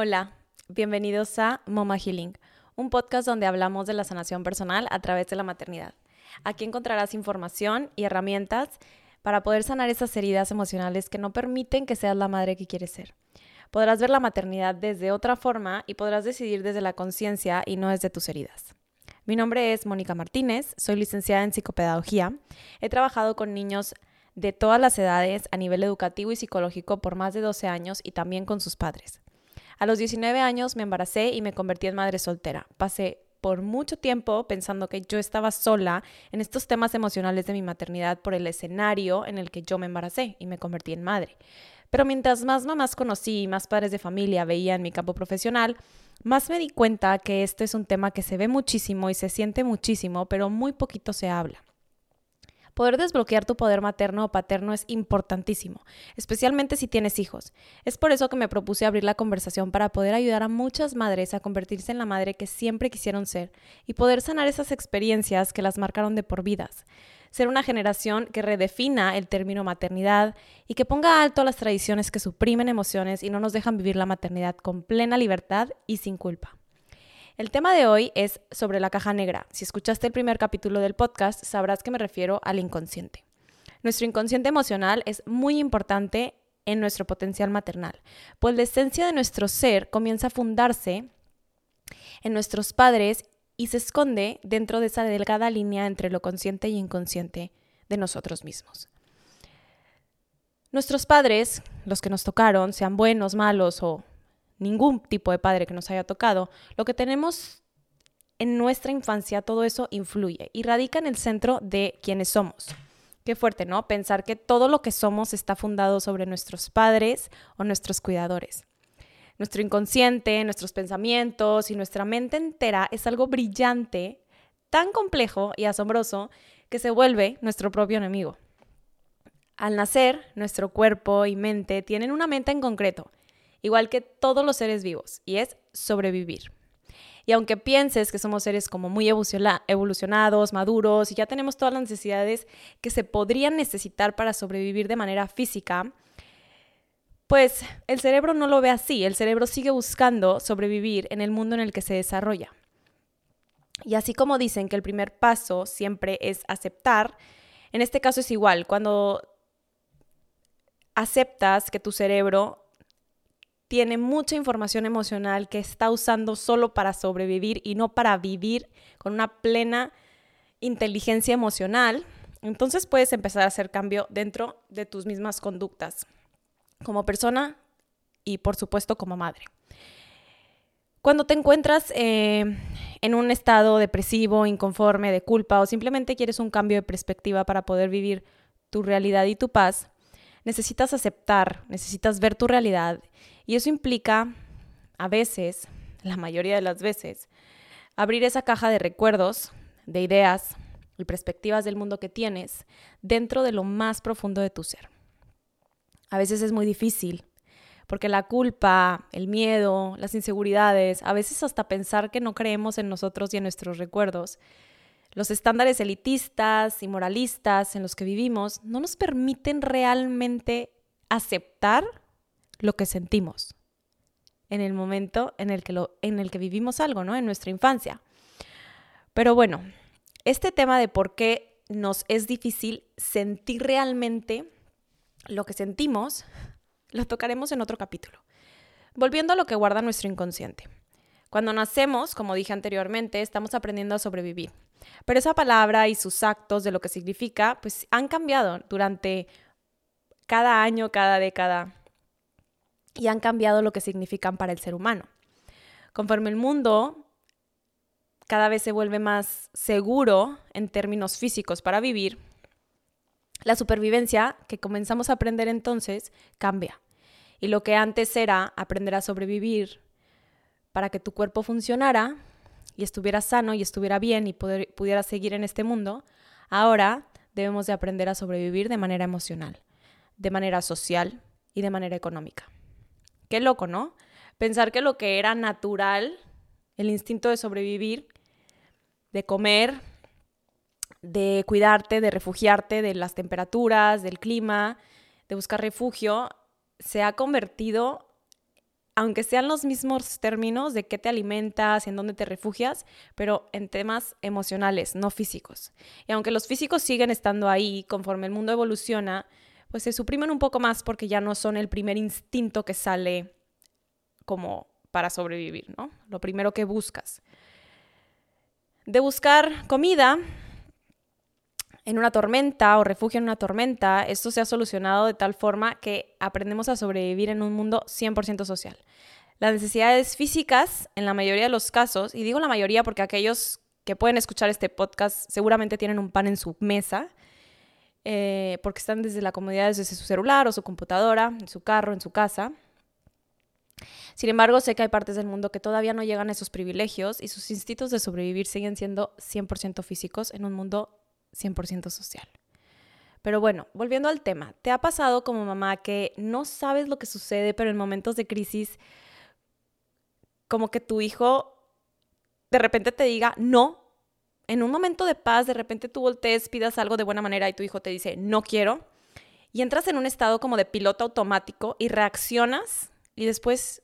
Hola, bienvenidos a Mama Healing, un podcast donde hablamos de la sanación personal a través de la maternidad. Aquí encontrarás información y herramientas para poder sanar esas heridas emocionales que no permiten que seas la madre que quieres ser. Podrás ver la maternidad desde otra forma y podrás decidir desde la conciencia y no desde tus heridas. Mi nombre es Mónica Martínez, soy licenciada en psicopedagogía. He trabajado con niños de todas las edades a nivel educativo y psicológico por más de 12 años y también con sus padres. A los 19 años me embaracé y me convertí en madre soltera. Pasé por mucho tiempo pensando que yo estaba sola en estos temas emocionales de mi maternidad por el escenario en el que yo me embaracé y me convertí en madre. Pero mientras más mamás conocí y más padres de familia veía en mi campo profesional, más me di cuenta que este es un tema que se ve muchísimo y se siente muchísimo, pero muy poquito se habla. Poder desbloquear tu poder materno o paterno es importantísimo, especialmente si tienes hijos. Es por eso que me propuse abrir la conversación para poder ayudar a muchas madres a convertirse en la madre que siempre quisieron ser y poder sanar esas experiencias que las marcaron de por vidas. Ser una generación que redefina el término maternidad y que ponga alto las tradiciones que suprimen emociones y no nos dejan vivir la maternidad con plena libertad y sin culpa. El tema de hoy es sobre la caja negra. Si escuchaste el primer capítulo del podcast, sabrás que me refiero al inconsciente. Nuestro inconsciente emocional es muy importante en nuestro potencial maternal, pues la esencia de nuestro ser comienza a fundarse en nuestros padres y se esconde dentro de esa delgada línea entre lo consciente y inconsciente de nosotros mismos. Nuestros padres, los que nos tocaron, sean buenos, malos o ningún tipo de padre que nos haya tocado, lo que tenemos en nuestra infancia, todo eso influye y radica en el centro de quienes somos. Qué fuerte, ¿no? Pensar que todo lo que somos está fundado sobre nuestros padres o nuestros cuidadores. Nuestro inconsciente, nuestros pensamientos y nuestra mente entera es algo brillante, tan complejo y asombroso que se vuelve nuestro propio enemigo. Al nacer, nuestro cuerpo y mente tienen una mente en concreto igual que todos los seres vivos, y es sobrevivir. Y aunque pienses que somos seres como muy evolucionados, maduros y ya tenemos todas las necesidades que se podrían necesitar para sobrevivir de manera física, pues el cerebro no lo ve así, el cerebro sigue buscando sobrevivir en el mundo en el que se desarrolla. Y así como dicen que el primer paso siempre es aceptar, en este caso es igual, cuando aceptas que tu cerebro tiene mucha información emocional que está usando solo para sobrevivir y no para vivir con una plena inteligencia emocional, entonces puedes empezar a hacer cambio dentro de tus mismas conductas, como persona y por supuesto como madre. Cuando te encuentras eh, en un estado depresivo, inconforme, de culpa o simplemente quieres un cambio de perspectiva para poder vivir tu realidad y tu paz, necesitas aceptar, necesitas ver tu realidad y eso implica, a veces, la mayoría de las veces, abrir esa caja de recuerdos, de ideas y perspectivas del mundo que tienes dentro de lo más profundo de tu ser. A veces es muy difícil, porque la culpa, el miedo, las inseguridades, a veces hasta pensar que no creemos en nosotros y en nuestros recuerdos, los estándares elitistas y moralistas en los que vivimos no nos permiten realmente aceptar lo que sentimos en el momento en el que, lo, en el que vivimos algo, ¿no? En nuestra infancia. Pero bueno, este tema de por qué nos es difícil sentir realmente lo que sentimos, lo tocaremos en otro capítulo. Volviendo a lo que guarda nuestro inconsciente. Cuando nacemos, como dije anteriormente, estamos aprendiendo a sobrevivir. Pero esa palabra y sus actos de lo que significa, pues han cambiado durante cada año, cada década, y han cambiado lo que significan para el ser humano. Conforme el mundo cada vez se vuelve más seguro en términos físicos para vivir, la supervivencia que comenzamos a aprender entonces cambia. Y lo que antes era aprender a sobrevivir para que tu cuerpo funcionara y estuviera sano y estuviera bien y pudiera seguir en este mundo, ahora debemos de aprender a sobrevivir de manera emocional, de manera social y de manera económica. Qué loco, ¿no? Pensar que lo que era natural, el instinto de sobrevivir, de comer, de cuidarte, de refugiarte de las temperaturas, del clima, de buscar refugio, se ha convertido aunque sean los mismos términos de qué te alimentas, en dónde te refugias, pero en temas emocionales, no físicos. Y aunque los físicos siguen estando ahí conforme el mundo evoluciona, pues se suprimen un poco más porque ya no son el primer instinto que sale como para sobrevivir, ¿no? Lo primero que buscas. De buscar comida, en una tormenta o refugio en una tormenta, esto se ha solucionado de tal forma que aprendemos a sobrevivir en un mundo 100% social. Las necesidades físicas, en la mayoría de los casos, y digo la mayoría porque aquellos que pueden escuchar este podcast seguramente tienen un pan en su mesa, eh, porque están desde la comodidad desde su celular o su computadora, en su carro, en su casa. Sin embargo, sé que hay partes del mundo que todavía no llegan a esos privilegios y sus instintos de sobrevivir siguen siendo 100% físicos en un mundo 100% social. Pero bueno, volviendo al tema, ¿te ha pasado como mamá que no sabes lo que sucede, pero en momentos de crisis, como que tu hijo de repente te diga no? En un momento de paz, de repente tú voltees, pidas algo de buena manera y tu hijo te dice no quiero. Y entras en un estado como de piloto automático y reaccionas y después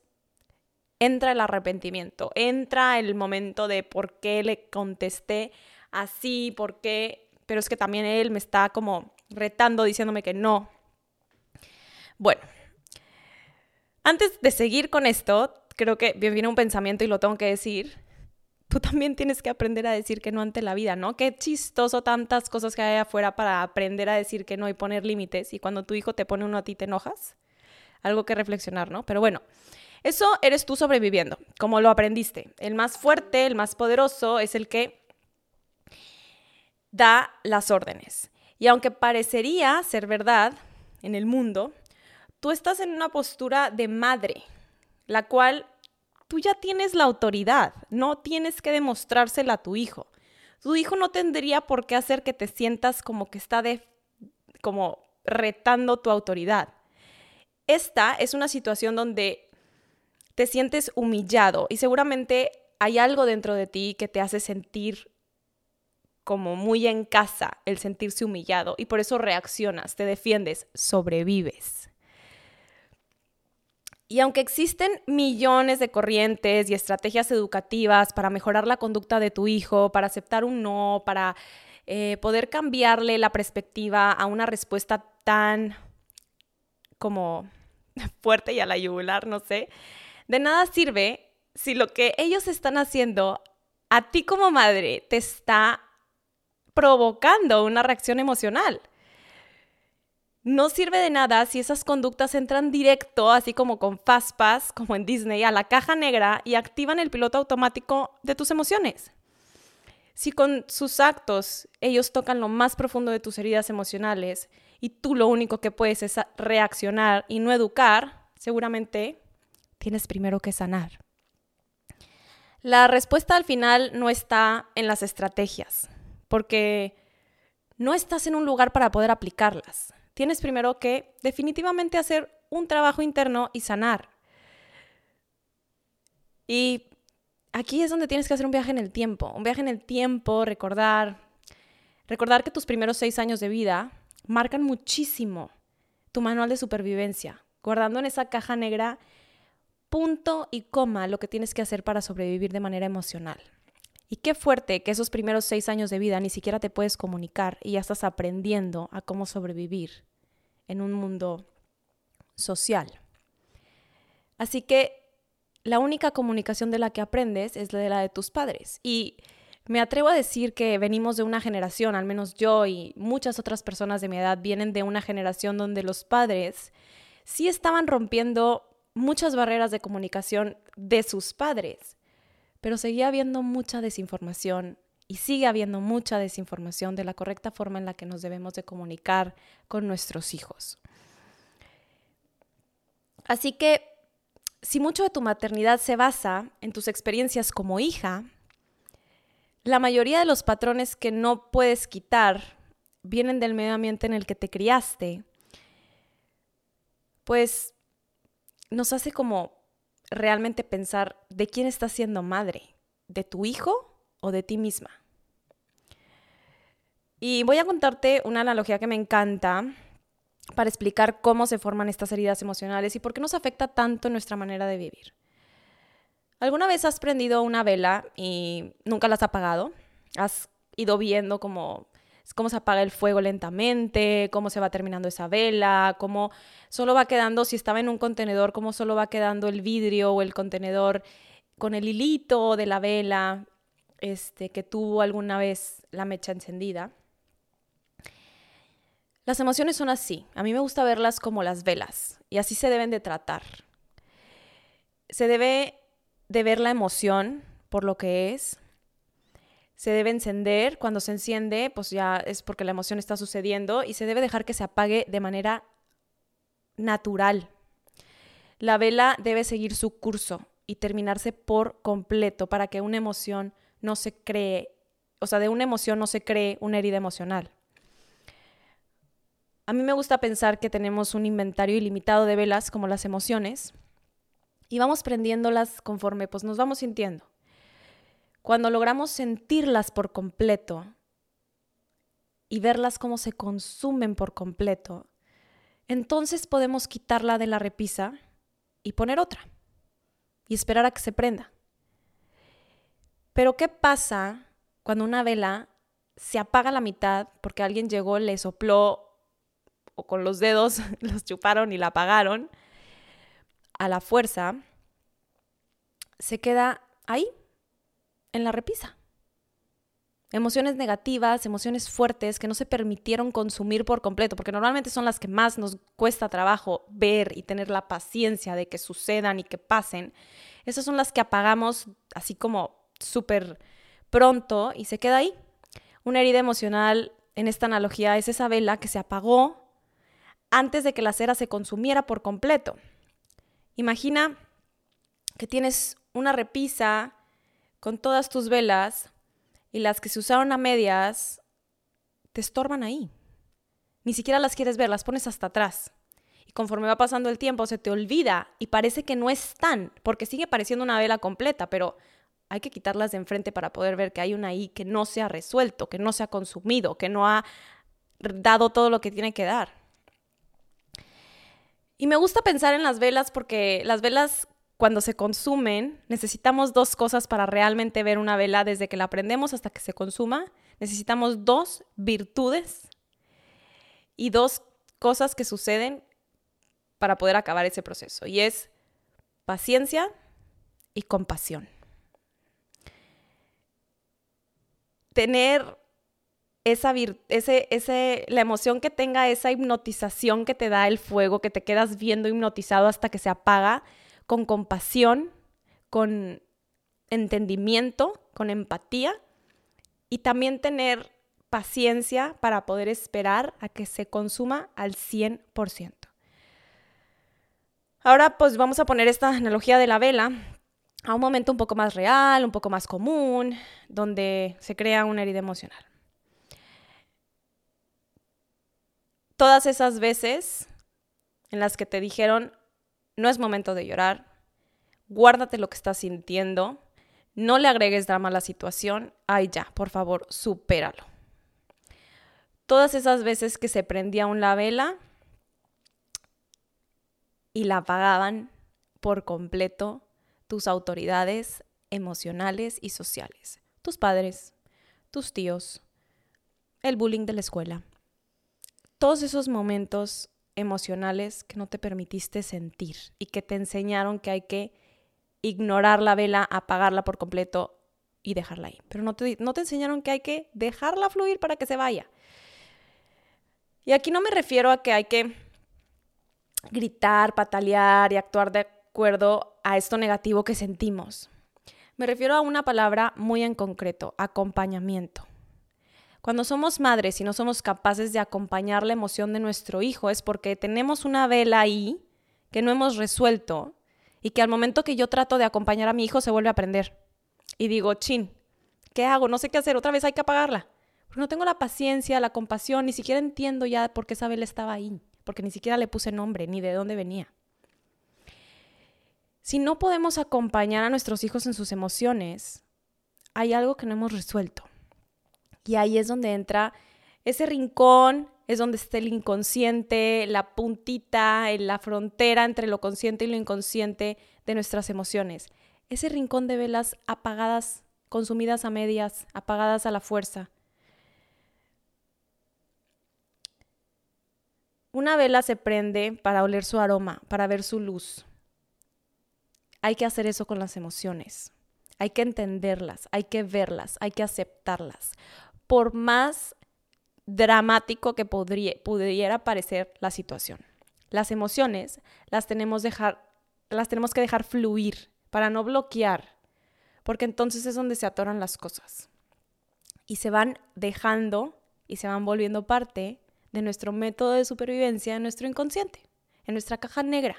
entra el arrepentimiento, entra el momento de por qué le contesté así, por qué pero es que también él me está como retando diciéndome que no. Bueno, antes de seguir con esto, creo que viene un pensamiento y lo tengo que decir. Tú también tienes que aprender a decir que no ante la vida, ¿no? Qué chistoso tantas cosas que hay afuera para aprender a decir que no y poner límites. Y cuando tu hijo te pone uno a ti, te enojas. Algo que reflexionar, ¿no? Pero bueno, eso eres tú sobreviviendo, como lo aprendiste. El más fuerte, el más poderoso es el que da las órdenes. Y aunque parecería ser verdad en el mundo, tú estás en una postura de madre, la cual tú ya tienes la autoridad, no tienes que demostrársela a tu hijo. Tu hijo no tendría por qué hacer que te sientas como que está de como retando tu autoridad. Esta es una situación donde te sientes humillado y seguramente hay algo dentro de ti que te hace sentir como muy en casa el sentirse humillado y por eso reaccionas, te defiendes, sobrevives. Y aunque existen millones de corrientes y estrategias educativas para mejorar la conducta de tu hijo, para aceptar un no, para eh, poder cambiarle la perspectiva a una respuesta tan como fuerte y a la yugular, no sé, de nada sirve si lo que ellos están haciendo a ti como madre te está provocando una reacción emocional. No sirve de nada si esas conductas entran directo, así como con Fastpass, como en Disney, a la caja negra y activan el piloto automático de tus emociones. Si con sus actos ellos tocan lo más profundo de tus heridas emocionales y tú lo único que puedes es reaccionar y no educar, seguramente tienes primero que sanar. La respuesta al final no está en las estrategias, porque no estás en un lugar para poder aplicarlas. Tienes primero que definitivamente hacer un trabajo interno y sanar. Y aquí es donde tienes que hacer un viaje en el tiempo, un viaje en el tiempo, recordar, recordar que tus primeros seis años de vida marcan muchísimo tu manual de supervivencia, guardando en esa caja negra punto y coma lo que tienes que hacer para sobrevivir de manera emocional. Y qué fuerte que esos primeros seis años de vida ni siquiera te puedes comunicar y ya estás aprendiendo a cómo sobrevivir en un mundo social. Así que la única comunicación de la que aprendes es la de la de tus padres. Y me atrevo a decir que venimos de una generación, al menos yo y muchas otras personas de mi edad vienen de una generación donde los padres sí estaban rompiendo muchas barreras de comunicación de sus padres pero seguía habiendo mucha desinformación y sigue habiendo mucha desinformación de la correcta forma en la que nos debemos de comunicar con nuestros hijos. Así que si mucho de tu maternidad se basa en tus experiencias como hija, la mayoría de los patrones que no puedes quitar vienen del medio ambiente en el que te criaste, pues nos hace como realmente pensar de quién estás siendo madre, de tu hijo o de ti misma. Y voy a contarte una analogía que me encanta para explicar cómo se forman estas heridas emocionales y por qué nos afecta tanto nuestra manera de vivir. ¿Alguna vez has prendido una vela y nunca la has apagado? ¿Has ido viendo cómo, cómo se apaga el fuego lentamente, cómo se va terminando esa vela, cómo solo va quedando, si estaba en un contenedor, cómo solo va quedando el vidrio o el contenedor con el hilito de la vela este, que tuvo alguna vez la mecha encendida? Las emociones son así. A mí me gusta verlas como las velas y así se deben de tratar. Se debe de ver la emoción por lo que es. Se debe encender. Cuando se enciende, pues ya es porque la emoción está sucediendo y se debe dejar que se apague de manera natural. La vela debe seguir su curso y terminarse por completo para que una emoción no se cree, o sea, de una emoción no se cree una herida emocional. A mí me gusta pensar que tenemos un inventario ilimitado de velas como las emociones y vamos prendiéndolas conforme pues nos vamos sintiendo. Cuando logramos sentirlas por completo y verlas como se consumen por completo, entonces podemos quitarla de la repisa y poner otra y esperar a que se prenda. Pero ¿qué pasa cuando una vela se apaga a la mitad porque alguien llegó, le sopló o con los dedos los chuparon y la apagaron a la fuerza, se queda ahí, en la repisa. Emociones negativas, emociones fuertes que no se permitieron consumir por completo, porque normalmente son las que más nos cuesta trabajo ver y tener la paciencia de que sucedan y que pasen. Esas son las que apagamos así como súper pronto y se queda ahí. Una herida emocional en esta analogía es esa vela que se apagó antes de que la cera se consumiera por completo. Imagina que tienes una repisa con todas tus velas y las que se usaron a medias te estorban ahí. Ni siquiera las quieres ver, las pones hasta atrás. Y conforme va pasando el tiempo se te olvida y parece que no están, porque sigue pareciendo una vela completa, pero hay que quitarlas de enfrente para poder ver que hay una ahí que no se ha resuelto, que no se ha consumido, que no ha dado todo lo que tiene que dar. Y me gusta pensar en las velas porque las velas cuando se consumen necesitamos dos cosas para realmente ver una vela desde que la prendemos hasta que se consuma. Necesitamos dos virtudes y dos cosas que suceden para poder acabar ese proceso. Y es paciencia y compasión. Tener esa, ese, ese, la emoción que tenga esa hipnotización que te da el fuego, que te quedas viendo hipnotizado hasta que se apaga, con compasión, con entendimiento, con empatía y también tener paciencia para poder esperar a que se consuma al 100%. Ahora pues vamos a poner esta analogía de la vela a un momento un poco más real, un poco más común, donde se crea una herida emocional. todas esas veces en las que te dijeron, no es momento de llorar, guárdate lo que estás sintiendo, no le agregues drama a la situación, ay ya, por favor, supéralo. Todas esas veces que se prendía una vela y la apagaban por completo tus autoridades emocionales y sociales, tus padres, tus tíos, el bullying de la escuela, todos esos momentos emocionales que no te permitiste sentir y que te enseñaron que hay que ignorar la vela, apagarla por completo y dejarla ahí. Pero no te, no te enseñaron que hay que dejarla fluir para que se vaya. Y aquí no me refiero a que hay que gritar, patalear y actuar de acuerdo a esto negativo que sentimos. Me refiero a una palabra muy en concreto, acompañamiento. Cuando somos madres y no somos capaces de acompañar la emoción de nuestro hijo es porque tenemos una vela ahí que no hemos resuelto y que al momento que yo trato de acompañar a mi hijo se vuelve a prender. Y digo, chin, ¿qué hago? No sé qué hacer, otra vez hay que apagarla. Porque no tengo la paciencia, la compasión, ni siquiera entiendo ya por qué esa vela estaba ahí, porque ni siquiera le puse nombre, ni de dónde venía. Si no podemos acompañar a nuestros hijos en sus emociones, hay algo que no hemos resuelto. Y ahí es donde entra ese rincón es donde está el inconsciente, la puntita, la frontera entre lo consciente y lo inconsciente de nuestras emociones. Ese rincón de velas apagadas, consumidas a medias, apagadas a la fuerza. Una vela se prende para oler su aroma, para ver su luz. Hay que hacer eso con las emociones. Hay que entenderlas, hay que verlas, hay que aceptarlas. Por más dramático que pudiera parecer la situación. Las emociones las tenemos, las tenemos que dejar fluir para no bloquear, porque entonces es donde se atoran las cosas. Y se van dejando y se van volviendo parte de nuestro método de supervivencia en nuestro inconsciente, en nuestra caja negra,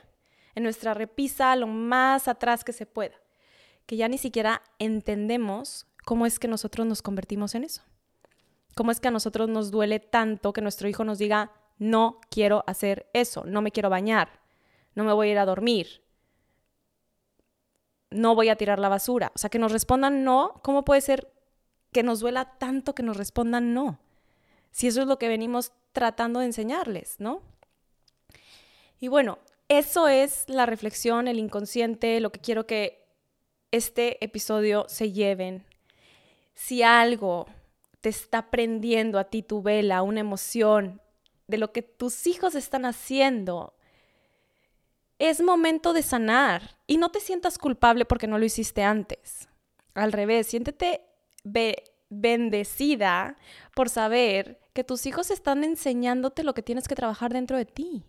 en nuestra repisa lo más atrás que se pueda, que ya ni siquiera entendemos cómo es que nosotros nos convertimos en eso. ¿Cómo es que a nosotros nos duele tanto que nuestro hijo nos diga, no quiero hacer eso, no me quiero bañar, no me voy a ir a dormir, no voy a tirar la basura? O sea, que nos respondan no, ¿cómo puede ser que nos duela tanto que nos respondan no? Si eso es lo que venimos tratando de enseñarles, ¿no? Y bueno, eso es la reflexión, el inconsciente, lo que quiero que este episodio se lleven. Si algo te está prendiendo a ti tu vela, una emoción de lo que tus hijos están haciendo, es momento de sanar y no te sientas culpable porque no lo hiciste antes. Al revés, siéntete bendecida por saber que tus hijos están enseñándote lo que tienes que trabajar dentro de ti.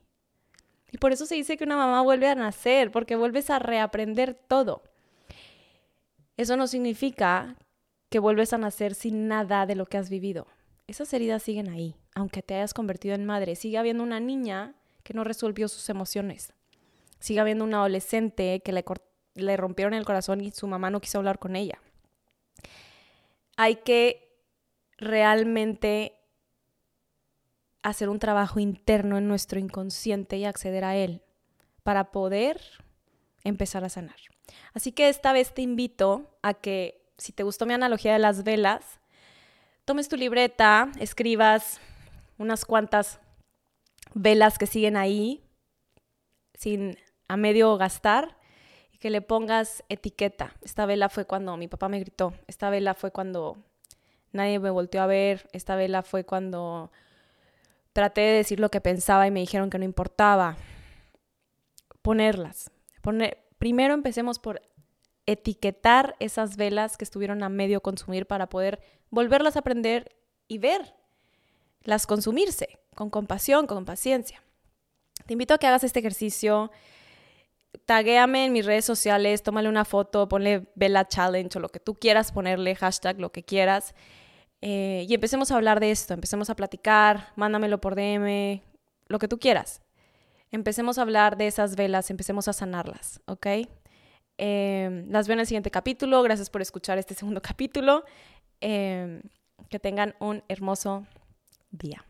Por eso se dice que una mamá vuelve a nacer, porque vuelves a reaprender todo. Eso no significa que vuelves a nacer sin nada de lo que has vivido. Esas heridas siguen ahí, aunque te hayas convertido en madre. Sigue habiendo una niña que no resolvió sus emociones. Sigue habiendo un adolescente que le rompieron el corazón y su mamá no quiso hablar con ella. Hay que realmente hacer un trabajo interno en nuestro inconsciente y acceder a él para poder empezar a sanar. Así que esta vez te invito a que si te gustó mi analogía de las velas, tomes tu libreta, escribas unas cuantas velas que siguen ahí sin a medio gastar y que le pongas etiqueta. Esta vela fue cuando mi papá me gritó, esta vela fue cuando nadie me volteó a ver, esta vela fue cuando traté de decir lo que pensaba y me dijeron que no importaba. Ponerlas. Poner, primero empecemos por etiquetar esas velas que estuvieron a medio consumir para poder volverlas a aprender y ver las consumirse con compasión, con paciencia. Te invito a que hagas este ejercicio. Taguéame en mis redes sociales, tómale una foto, ponle Vela Challenge o lo que tú quieras ponerle, hashtag lo que quieras. Eh, y empecemos a hablar de esto, empecemos a platicar, mándamelo por DM, lo que tú quieras. Empecemos a hablar de esas velas, empecemos a sanarlas, ¿ok? Em, las veo en el siguiente capítulo. Gracias por escuchar este segundo capítulo. Em, que tengan un hermoso día.